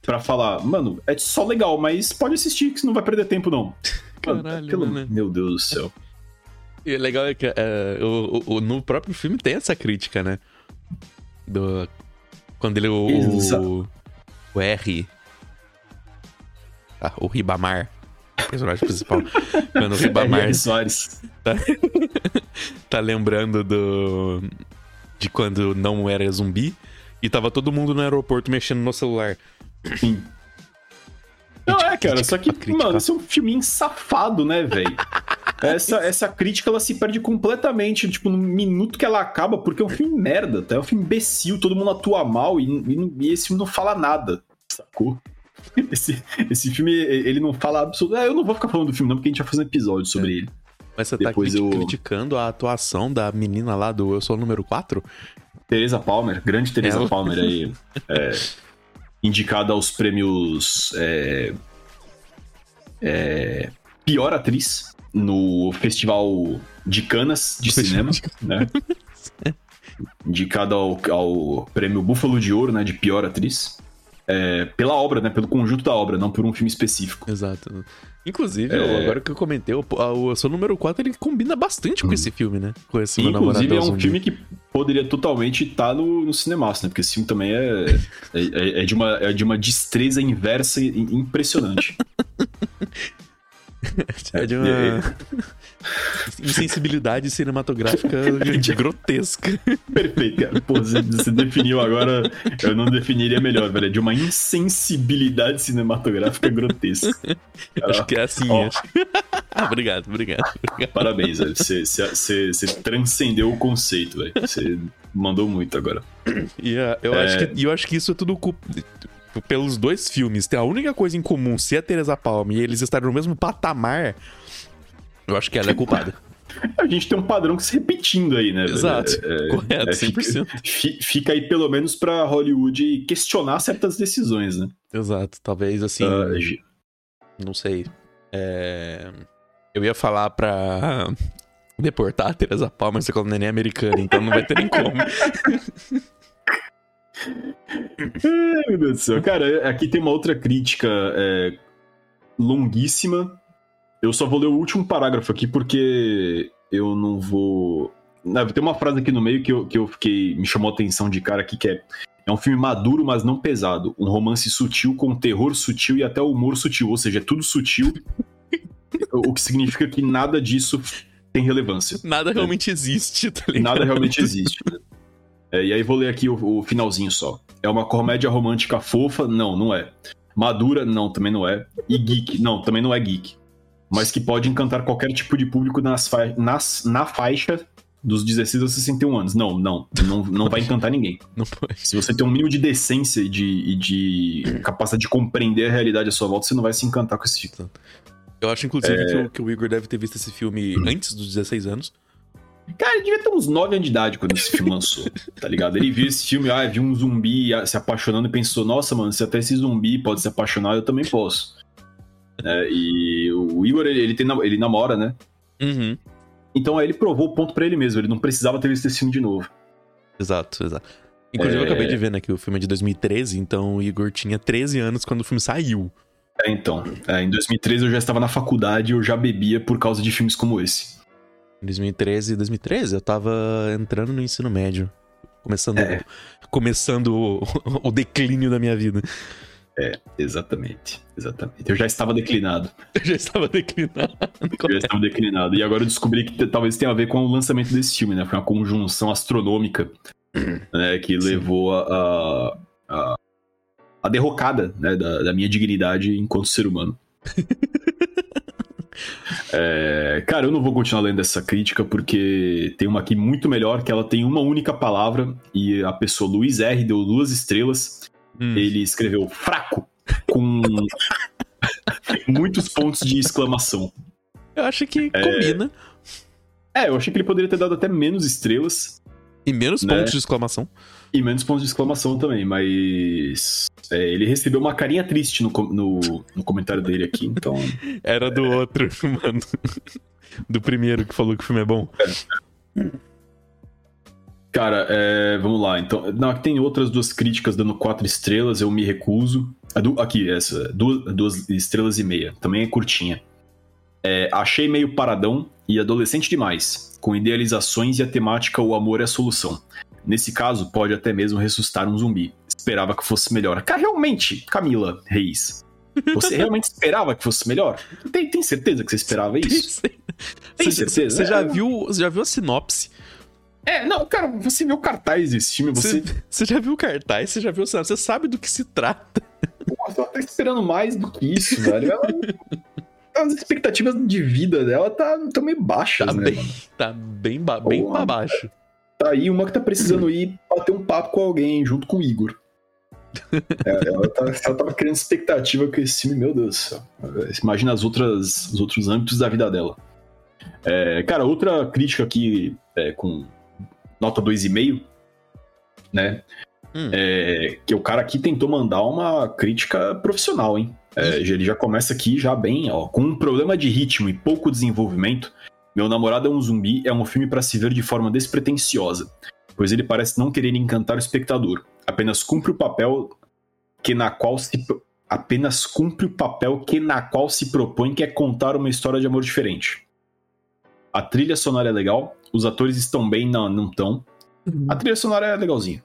pra falar, mano, é só legal, mas pode assistir que você não vai perder tempo, não. *laughs* Mano, Caralho, pelo- mano. Meu Deus do céu. E o legal é que é, o, o- no próprio filme tem essa crítica, né? Do, quando ele. O, Exa- o, o R. Ah, o Ribamar. Personagem principal. *laughs* Quando o Ribamar R.R. Tá, *laughs* tá lembrando do. de quando não era zumbi e tava todo mundo no aeroporto mexendo no celular. Sim. Não, é, cara, só que, mano, esse é um filminho safado, né, velho? Essa, *laughs* essa crítica, ela se perde completamente, tipo, no minuto que ela acaba, porque é um filme merda, tá? É um filme imbecil, todo mundo atua mal e, e, e esse filme não fala nada, sacou? *laughs* Esse, esse filme, ele não fala absolutamente. É, eu não vou ficar falando do filme, não, porque a gente vai fazer um episódio sobre é. ele. Mas você tá Depois tá eu... criticando a atuação da menina lá do Eu Sou o Número 4? Teresa Palmer, grande Teresa Ela... Palmer aí. *laughs* É, indicada aos prêmios. É, é, pior atriz no Festival de Canas de Cinema, né? Indicada ao, ao prêmio Búfalo de Ouro, né? De pior atriz é, pela obra, né? Pelo conjunto da obra, não por um filme específico. Exato. Inclusive, é... agora que eu comentei, o, o seu número 4 ele combina bastante com hum. esse filme, né? Com esse Inclusive, é um filme que poderia totalmente estar tá no, no cinema, né? Porque esse filme também é, é, é, de, uma, é de uma destreza inversa impressionante. *laughs* *laughs* é de uma insensibilidade cinematográfica *laughs* grotesca. Perfeito, cara. Pô, você definiu agora, eu não definiria melhor, velho. É de uma insensibilidade cinematográfica grotesca. *laughs* Acho que é assim, oh. acho. obrigado, obrigado, obrigado. Parabéns, velho. Você, você, você transcendeu o conceito, velho. Você mandou muito agora. E uh, eu, é... acho que, eu acho que isso é tudo culpa pelos dois filmes, tem a única coisa em comum ser a Teresa Palma e eles estarem no mesmo patamar, eu acho que ela é culpada. *laughs* A gente tem um padrão que se repetindo aí, né? Exato. É, é Correto, é, 100%. Fica, fica aí pelo menos pra Hollywood questionar certas decisões, né? Exato. Talvez assim. Uh, não sei. É... Eu ia falar pra *laughs* deportar a Teresa Palma, mas você falou nem americana, então não vai ter nem como. *laughs* Ai, meu Deus do céu. Cara, aqui tem uma outra crítica é, longuíssima. Eu só vou ler o último parágrafo aqui porque eu não vou. Tem uma frase aqui no meio que eu, que eu fiquei. me chamou a atenção de cara aqui que é. É um filme maduro, mas não pesado. Um romance sutil com terror sutil e até humor sutil. Ou seja, é tudo sutil. *laughs* o que significa que nada disso tem relevância. Nada realmente existe, tá ligado? Nada realmente existe. É, e aí vou ler aqui o, o, finalzinho só. É uma comédia romântica fofa? Não, não é. Madura? Não, também não é. E geek? Não, também não é geek. Mas que pode encantar qualquer tipo de público nas fa nas, na faixa dos 16 aos 61 anos. Não, não. Não, não vai encantar ninguém. *laughs* Se você tem um mínimo de decência e de, de capacidade de compreender a realidade à sua volta, você não vai se encantar com esse filme. Eu acho, inclusive, é... que, o, que, o, Igor deve ter visto esse filme antes dos 16 anos. Cara, ele devia ter uns 9 anos de idade quando esse filme lançou, tá ligado? Ele viu esse filme, ah, viu um zumbi se apaixonando e pensou, nossa, mano, se até esse zumbi pode se apaixonar, eu também posso. É, e o Igor, ele, ele, tem, ele namora, né? Uhum. Então aí ele provou o ponto para ele mesmo, ele não precisava ter visto esse filme de novo. Exato, exato. Inclusive, é... eu acabei de ver, né, que o filme é de 2013, então o Igor tinha 13 anos quando o filme saiu. É, então. É, em 2013 eu já estava na faculdade e eu já bebia por causa de filmes como esse. Em 2013, 2013 eu tava entrando no ensino médio. Começando, é. começando o, o, declínio da minha vida. É, exatamente. Exatamente. Eu já estava declinado. Eu já estava declinado. Eu já estava declinado. E agora eu descobri que talvez tenha a ver com o lançamento desse filme, né? Foi uma conjunção astronômica né? que Sim. levou a, a, a, derrocada né? da, da minha dignidade enquanto ser humano. *laughs* É, cara, eu não vou continuar lendo essa crítica porque tem uma aqui muito melhor que ela tem uma única palavra e a pessoa Luiz R deu duas estrelas. Hum. Ele escreveu fraco com *laughs* muitos pontos de exclamação. Eu acho que é... combina. É, eu achei que ele poderia ter dado até menos estrelas. E menos né? pontos de exclamação. E menos pontos de exclamação também, mas. É, ele recebeu uma carinha triste no, no, no, comentário dele aqui, então. *laughs* Era do é... outro, *laughs* mano. Do primeiro que falou que o filme é bom. É. Cara, é, vamos lá. Então, não, tem outras duas críticas dando quatro estrelas, eu me recuso. Aqui, essa, duas, duas estrelas e meia. Também é curtinha. É, achei meio paradão e adolescente demais, com idealizações e a temática o amor é a solução. Nesse caso, pode até mesmo ressuscitar um zumbi. Esperava que fosse melhor. Cara, realmente, Camila Reis. *laughs* Você realmente esperava que fosse melhor? Tem, tem certeza que você esperava isso? Tem certeza? você já É. viu, você já viu a sinopse? É, não, cara, você viu o cartaz desse filme, você. Você, você já viu o cartaz, você já viu a sinopse, você sabe do que se trata. Nossa, ela tá esperando mais do que isso, velho. Ela- As expectativas de vida dela tá, tão meio baixas, Tá né? bem, mano? tá bem, ba- bem pra baixo. Tá aí uma que tá precisando *clears throat* ir bater um papo com alguém junto com o Igor. É, ela, tá, ela tava criando expectativa com esse filme, meu Deus do céu. Imagina as outras, os outros âmbitos da vida dela. É, cara, outra crítica aqui é, com nota 2,5, né? Hum. É, que o cara aqui tentou mandar uma crítica profissional, hein? É, ele já começa aqui já bem, ó. Com um problema de ritmo e pouco desenvolvimento, Meu Namorado é um Zumbi é um filme para se ver de forma despretensiosa, pois ele parece não querer encantar o espectador. Apenas cumpre o papel que na qual se apenas cumpre o papel que na qual se propõe que é contar uma história de amor diferente. A trilha sonora é legal, os atores estão bem, não, não tão. A trilha sonora é legalzinha.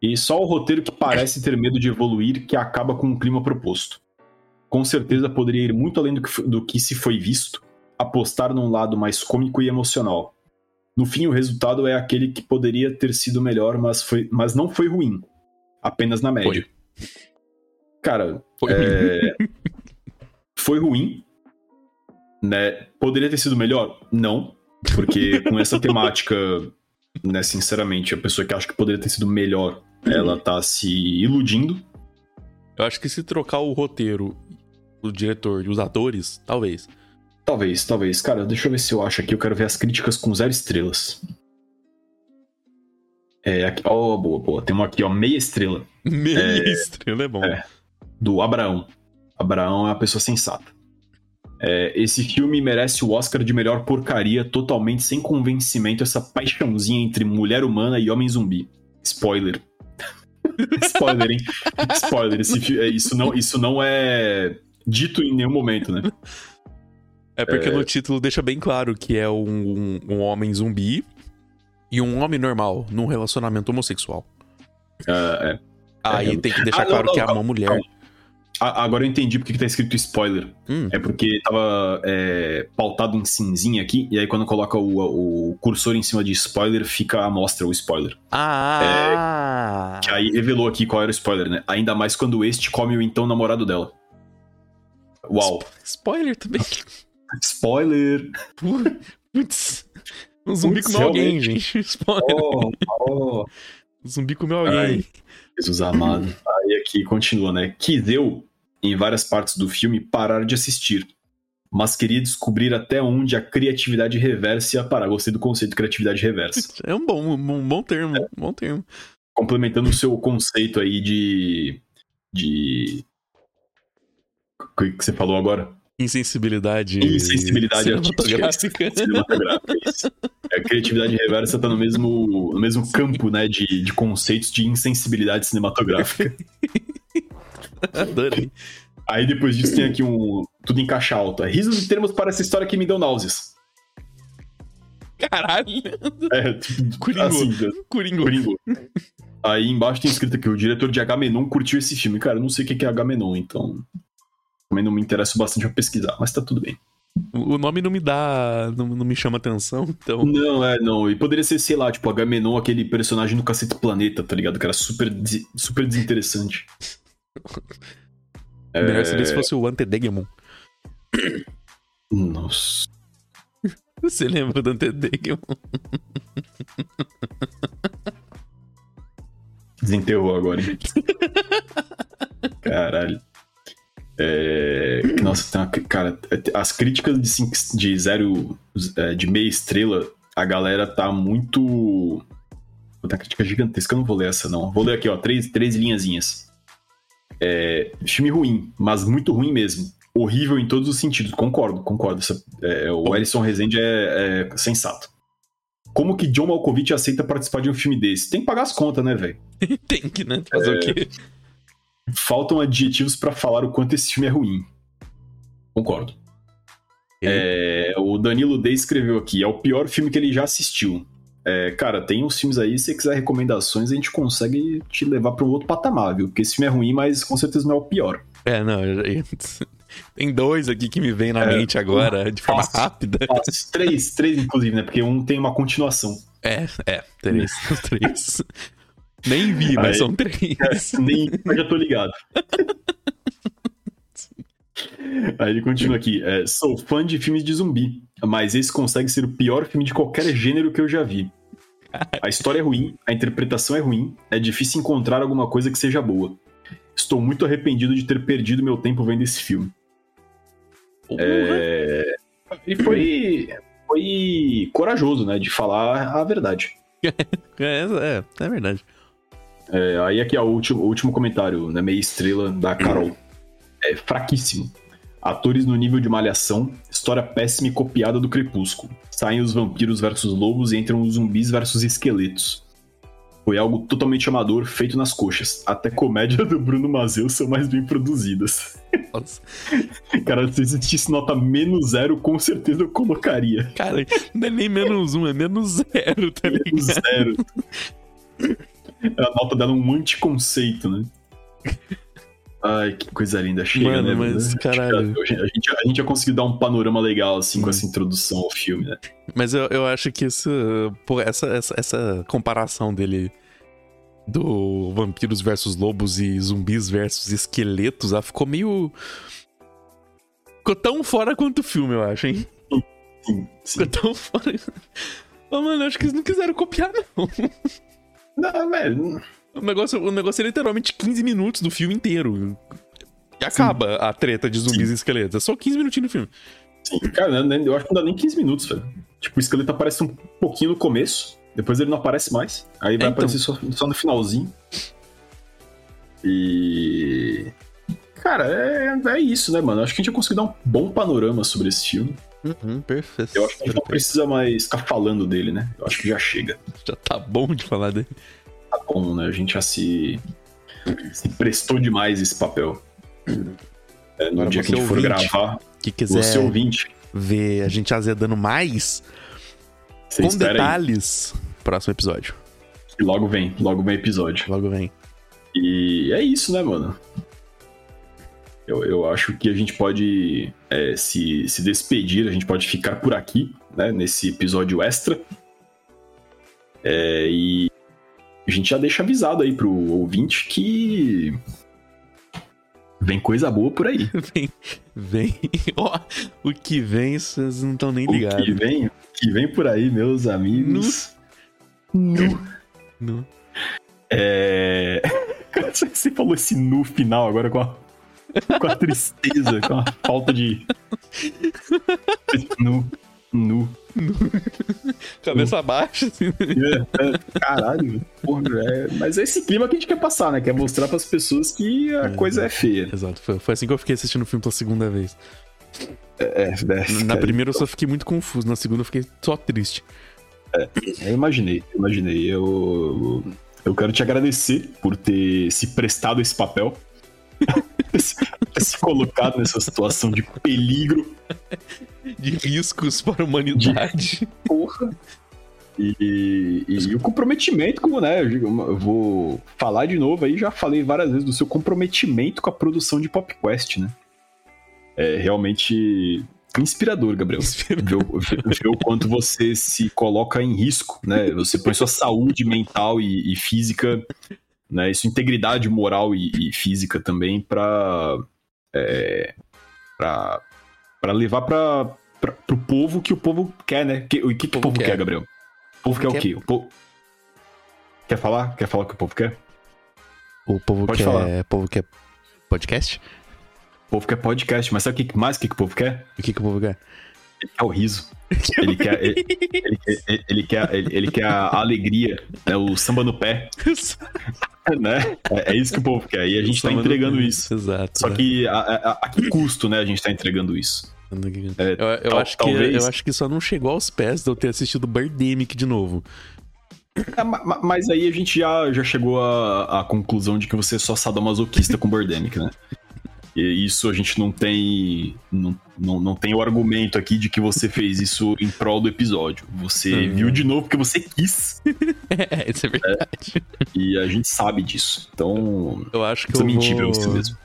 E só o roteiro que parece ter medo de evoluir que acaba com o clima proposto. Com certeza poderia ir muito além do que, do que se foi visto, apostar num lado mais cômico e emocional. No fim, o resultado é aquele que poderia ter sido melhor, mas, foi, mas não foi ruim. Apenas na média. Cara, Foi é, foi ruim. Né? Poderia ter sido melhor? Não. Porque com essa temática, né, sinceramente, a pessoa que acha que poderia ter sido melhor, ela tá se iludindo. Eu acho que se trocar o roteiro, o diretor e os atores, talvez. Talvez, talvez. Cara, deixa eu ver se eu acho aqui. Eu quero ver as críticas com zero estrelas. É, aqui, ó, boa, boa. Tem uma aqui, ó, meia estrela. Meia É. estrela é bom. É. Do Abraão. Abraão é uma pessoa sensata. É, esse filme merece o Oscar de melhor porcaria, totalmente sem convencimento, essa paixãozinha entre mulher humana e homem zumbi. Spoiler. *laughs* Spoiler, hein? Spoiler. Esse é, isso, não, isso não é dito em nenhum momento, né? É porque no título deixa bem claro que é um, um, um homem zumbi e um homem normal num relacionamento homossexual. Ah, é. Aí É. tem que deixar Ah, não, claro não, que é uma mulher. calma. Agora eu entendi porque que tá escrito spoiler. Hum, É porque tava é, pautado em cinzinha aqui, e aí quando coloca o, o cursor em cima de spoiler, fica a mostra o spoiler. Ah! Que aí revelou aqui qual era o spoiler, né? Ainda mais quando este come o então namorado dela. Uau. Spoiler também. *laughs* Spoiler! Putz. Um zumbi Putz, comeu alguém, gente. *laughs* Spoiler. Oh, oh. Um zumbi comeu alguém. Ai. Jesus amado. Aí aqui continua, né? Quis eu, em várias partes do filme, parar de assistir. Mas queria descobrir até onde a criatividade reversa ia parar. Gostei do conceito de criatividade reversa. É um bom, um bom termo. Um bom termo. complementando o seu conceito aí de. de. O que você falou agora? Insensibilidade. Insensibilidade cinematográfica. Cinematográfica, isso. A criatividade reversa tá no mesmo, no mesmo campo, né, de, de conceitos de insensibilidade cinematográfica. Adorei. Aí depois disso tem aqui um. Tudo em caixa alta. Risos e termos para essa história que me deu náuseas. Caralho. É, Coringo. assim, Coringo. Coringo. Aí embaixo tem escrito aqui: o diretor de Agamenon curtiu esse filme. Cara, eu não sei o que é Agamenon, então. Também não me interesso bastante pra pesquisar, mas tá tudo bem. O nome não me dá. Não, não me chama atenção, então. Não, é, não. E poderia ser, sei lá, tipo, Agamenon, aquele personagem do Cacete Planeta, tá ligado? Que era super, super desinteressante. *laughs* Melhor seria se fosse o Antedegemon. Nossa. *laughs* Você lembra do Antedegemon? Desenterrou agora, hein? *laughs* Caralho. É... Nossa, tem uma... cara, as críticas de, cinco... de zero, é, de meia estrela, a galera tá muito. Puta, crítica gigantesca, eu não vou ler essa, não. Vou ler aqui, ó, três, três linhazinhas. É... Filme ruim, mas muito ruim mesmo. Horrível em todos os sentidos. Concordo, concordo. Essa- é, o Bom. Ellison Rezende é, é sensato. Como que John Malkovich aceita participar de um filme desse? Tem que pagar as contas, né, velho? *laughs* Tem que, né? Fazer o quê? Faltam adjetivos pra falar o quanto esse filme é ruim. Concordo. É, o Danilo D escreveu aqui, é o pior filme que ele já assistiu. É, cara, tem uns filmes aí, se você quiser recomendações, a gente consegue te levar pra um outro patamar, viu? Porque esse filme é ruim, mas com certeza não é o pior. É, não. *laughs* Tem dois aqui que me vem na É, mente agora, de forma fácil. rápida. Fácil. Três, três, inclusive, né? Porque um tem uma continuação. É, é, três. *laughs* Três. Nem vi, mas Aí- são três. Nem, mas já tô ligado. Aí ele continua aqui. é, sou fã de filmes de zumbi, mas esse consegue ser o pior filme de qualquer gênero que eu já vi. A história é ruim, a interpretação é ruim, é difícil encontrar alguma coisa que seja boa. Estou muito arrependido de ter perdido meu tempo vendo esse filme. É, E foi, foi corajoso, né, de falar a verdade. *laughs* É, é, é verdade. É, aí aqui é o último, o último comentário, né? Meia estrela da Carol. É fraquíssimo. Atores no nível de malhação, história péssima e copiada do Crepúsculo. Saem os vampiros versus lobos e entram os zumbis versus esqueletos. Foi algo totalmente amador, feito nas coxas. Até comédia do Bruno Mazeu são mais bem produzidas. Nossa. *laughs* Cara, se existisse nota menos zero, com certeza eu colocaria. Cara, não é nem menos um, é menos zero, tá Menos ligado? zero. *laughs* A nota dela é um anticonceito, né? *laughs* Ai, que coisa linda. Chega, Mano, né? mas, que caralho. A, a gente, a gente já conseguiu dar um panorama legal, assim, com Hum. essa introdução ao filme, né? Mas eu, eu acho que esse, pô, essa, essa, essa comparação dele do vampiros versus lobos e zumbis versus esqueletos, ela ficou meio. Ficou tão fora quanto o filme, eu acho, hein? Sim, sim. Ficou tão fora. Ô, mano, acho que eles não quiseram copiar, não. Não, velho. O negócio, o negócio é literalmente 15 minutos do filme inteiro. E acaba a treta de zumbis e esqueletos. É só 15 minutinhos no filme. Sim, cara, né, eu acho que não dá nem 15 minutos, velho. Tipo, o esqueleto aparece um pouquinho no começo, depois ele não aparece mais. Aí vai É, então. aparecer só, só no finalzinho. E. Cara, é, é isso, né, mano? Acho que a gente já conseguiu dar um bom panorama sobre esse filme. Uhum, perfeito. Eu acho que a gente não precisa mais ficar falando dele, né? Eu acho que já chega. Já tá bom de falar dele. Tá bom, né? A gente já se, se prestou demais esse papel. É, no Agora dia que a gente for gravar, Que quiser você ouvinte, ver a gente azedando mais, você com espera aí. detalhes, próximo episódio. Que logo vem, logo vem episódio. Logo vem. E é isso, né, mano? Eu, eu acho que a gente pode é, se, se despedir, a gente pode ficar por aqui, né, nesse episódio extra. É, e a gente já deixa avisado aí pro ouvinte que vem coisa boa por aí. *laughs* Vem. Vem. *laughs* Ó, o que vem, vocês não estão nem O ligados. que vem, o que vem por aí, meus amigos. Nu. Nu. É... *laughs* Cara, Você falou esse nu final agora com a, *laughs* com a tristeza, com a falta de. Nu. Nu. Cabeça baixa, assim. É, é, caralho. Porra, é... Mas é esse clima que a gente quer passar, né? Quer mostrar pras pessoas que a É. coisa é feia. Exato. Foi, foi assim que eu fiquei assistindo o filme pela segunda vez. É, é, Na primeira eu só fiquei muito confuso, na segunda eu fiquei só triste. Eu imaginei, eu imaginei. Eu, eu quero te agradecer por ter se prestado esse papel. *laughs* se- colocado nessa situação de peligro. De riscos para a humanidade. Porra. E, e- e o comprometimento, como, né? Eu, digo, eu vou falar de novo aí, já falei várias vezes do seu comprometimento com a produção de PopQuest, né? É realmente inspirador, Gabriel. Ver, o- ver- ver o quanto você se coloca em risco, né? Você põe sua saúde mental e, e física, né? Sua integridade moral e, e física também pra, é, pra levar pra, pro povo que o povo quer, né? Que- O que, que o povo quer, quer. Gabriel? O povo quer, Quer- o quê? O povo... Quer falar? Quer falar o que o povo quer? O povo Pode quer. falar. O povo quer podcast? O povo quer podcast, mas sabe o que mais que, que o povo quer? O que, que o povo quer? Ele quer o riso. Ele quer, ele, ele, ele- ele quer, ele, ele quer a alegria, né? o samba no pé, *laughs* né? É, é isso que o povo quer. E a gente tá no entregando isso. Exato. Só que a, a- a que custo, né, a gente tá entregando isso? É, Eu, eu tal- acho que, talvez- eu acho que só não chegou aos pés de eu ter assistido Birdemic de novo. É, ma- ma- mas aí a gente já, já chegou à, à conclusão de que você é só sadomasoquista com Birdemic, né? E isso a gente não tem. Não, não, não tem o argumento aqui de que você fez isso em prol do episódio. Você Uhum. viu de novo porque você quis. *laughs* É, isso é verdade. E a gente sabe disso. Então. Eu acho que Precisa eu mentir pra vou... você mesmo.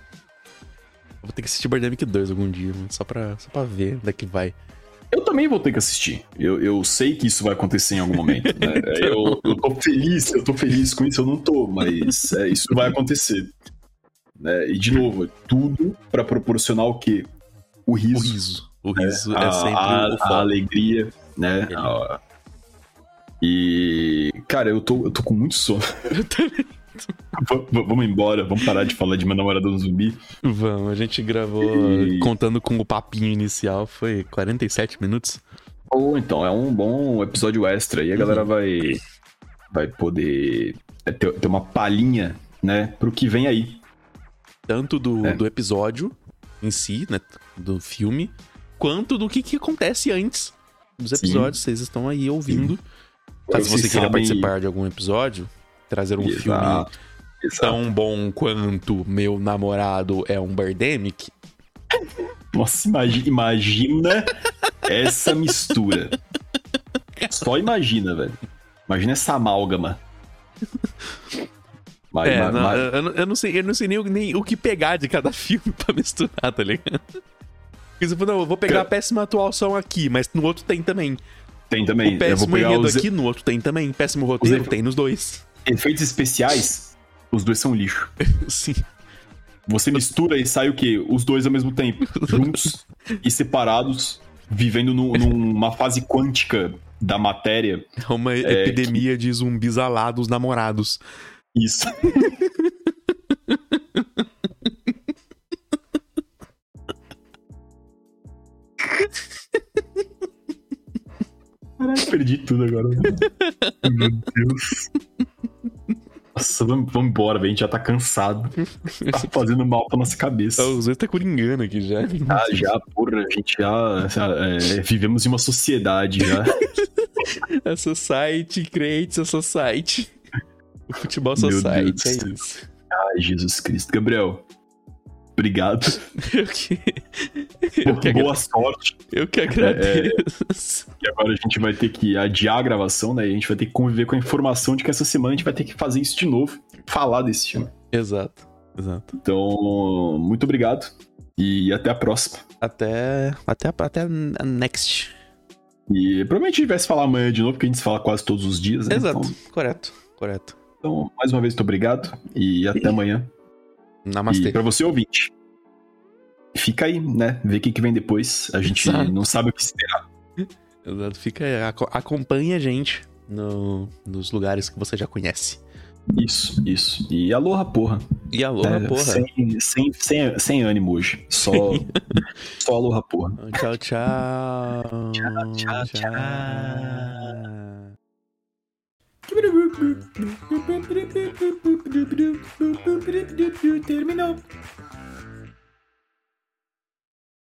vou ter que assistir Birdemic 2 algum dia, só pra, só pra ver onde é que vai. Eu também vou ter que assistir. Eu, eu sei que isso vai acontecer em algum momento. Né? *laughs* Eu, eu tô feliz, eu tô feliz com isso, eu não tô, mas é, isso vai acontecer. Né? E de novo, é tudo pra proporcionar o quê? O riso. O riso. O né? riso é a, sempre a, o a alegria, né? A- E, cara, eu tô, eu tô com muito sono. *laughs* Eu também. Vamos embora, vamos parar de falar de meu namorado no zumbi. Vamos, a gente gravou E- contando com o papinho inicial, foi 47 minutos. Ou então, é um bom episódio extra e a galera vai, vai poder é, ter, ter uma palhinha, né, pro que vem aí. Tanto do, É. do episódio em si, né? Do filme, quanto do que, que acontece antes dos Sim. episódios. Vocês estão aí ouvindo. Caso Vocês você queira sabem- participar de algum episódio, trazer um filme Exato, exato. tão bom quanto Meu Namorado é um Birdemic, Nossa, imagi- imagina essa mistura. Só imagina, velho. Imagina essa amálgama. Mas, É, mas- não, mas- eu, não- eu não sei, eu não sei nem, o- nem o que pegar de cada *laughs* filme pra misturar, tá ligado? Porque você falou, não, eu vou pegar a péssima atuação aqui, mas no outro tem também. tem também. O péssimo enredo os aqui, no outro tem também. Péssimo roteiro, Os- tem nos dois. efeitos especiais. Os dois são lixo. *laughs* Sim. Você mistura e sai o quê? Os dois ao mesmo tempo, *laughs* juntos e separados, vivendo num- numa fase quântica da matéria. É uma epidemia de zumbis alados namorados. Isso. Caralho, perdi tudo agora. Meu Deus. Nossa, vamos, embora, velho. A gente já tá cansado. Tá fazendo mal pra nossa cabeça. Os dois tá coringando aqui já. Ah, já, porra, a gente já é, vivemos em uma sociedade já. *laughs* A Society creates a Society. Futebol Society, é isso. Ai, Jesus Cristo. Gabriel, obrigado. *laughs* Eu que, eu Boa sorte. eu que agradeço. E agora a gente vai ter que adiar a gravação, né? E a gente vai ter que conviver com a informação de que essa semana a gente vai ter que fazer isso de novo. Falar desse filme. Exato, exato. Então, muito obrigado. E até a próxima. Até, até, até a next. E provavelmente a gente vai se falar amanhã de novo, porque a gente se fala quase todos os dias, né? Exato, Então, correto, correto. Então, mais uma vez, muito obrigado. E até amanhã. Namastê. E pra você, ouvinte, fica aí, né? Vê o que, que vem depois. A gente Exato. não sabe o que esperar. *laughs* Exato, fica aí, aco- acompanhe a gente no- nos lugares que você já conhece. Isso, isso. E aloha, porra. E aloha, É, porra. Sem, sem, sem, sem ânimo hoje. Só, *laughs* só aloha, porra. Tchau, tchau. Tchau, tchau, tchau. Terminó.